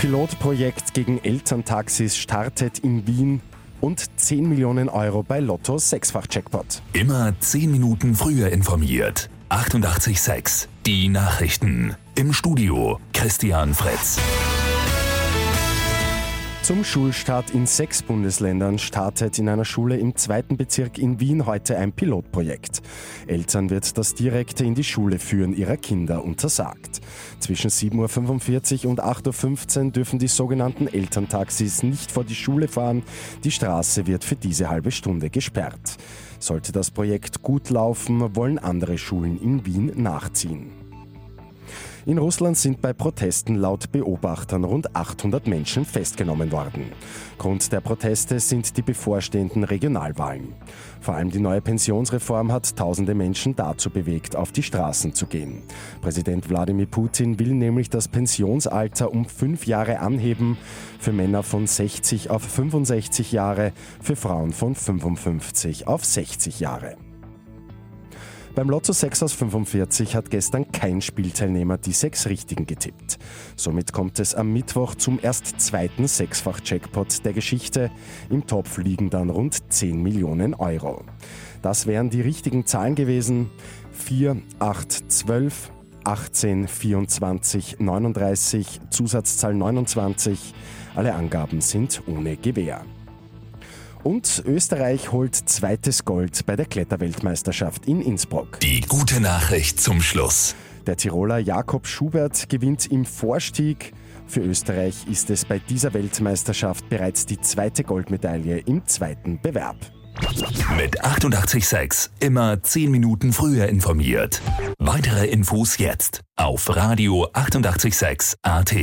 Pilotprojekt gegen Elterntaxis startet in Wien und 10 Millionen Euro bei Lotto Sechsfach-Jackpot. Immer 10 Minuten früher informiert. 88,6. Die Nachrichten. Im Studio Christian Fritz. Zum Schulstart in sechs Bundesländern startet in einer Schule im zweiten Bezirk in Wien heute ein Pilotprojekt. Eltern wird das direkte in die Schule führen ihrer Kinder untersagt. Zwischen 7.45 Uhr und 8.15 Uhr dürfen die sogenannten Elterntaxis nicht vor die Schule fahren. Die Straße wird für diese halbe Stunde gesperrt. Sollte das Projekt gut laufen, wollen andere Schulen in Wien nachziehen. In Russland sind bei Protesten laut Beobachtern rund 800 Menschen festgenommen worden. Grund der Proteste sind die bevorstehenden Regionalwahlen. Vor allem die neue Pensionsreform hat tausende Menschen dazu bewegt, auf die Straßen zu gehen. Präsident Wladimir Putin will nämlich das Pensionsalter um fünf Jahre anheben, für Männer von 60 auf 65 Jahre, für Frauen von 55 auf 60 Jahre. Beim Lotto 6 aus 45 hat gestern kein Spielteilnehmer die sechs Richtigen getippt. Somit kommt es am Mittwoch zum erst zweiten Sechsfach-Jackpot der Geschichte. Im Topf liegen dann rund 10 Millionen Euro. Das wären die richtigen Zahlen gewesen. 4, 8, 12, 18, 24, 39, Zusatzzahl 29. Alle Angaben sind ohne Gewähr. Und Österreich holt zweites Gold bei der Kletterweltmeisterschaft in Innsbruck. Die gute Nachricht zum Schluss. Der Tiroler Jakob Schubert gewinnt im Vorstieg. Für Österreich ist es bei dieser Weltmeisterschaft bereits die zweite Goldmedaille im zweiten Bewerb. Mit 886 immer 10 Minuten früher informiert. Weitere Infos jetzt auf Radio 886 AT.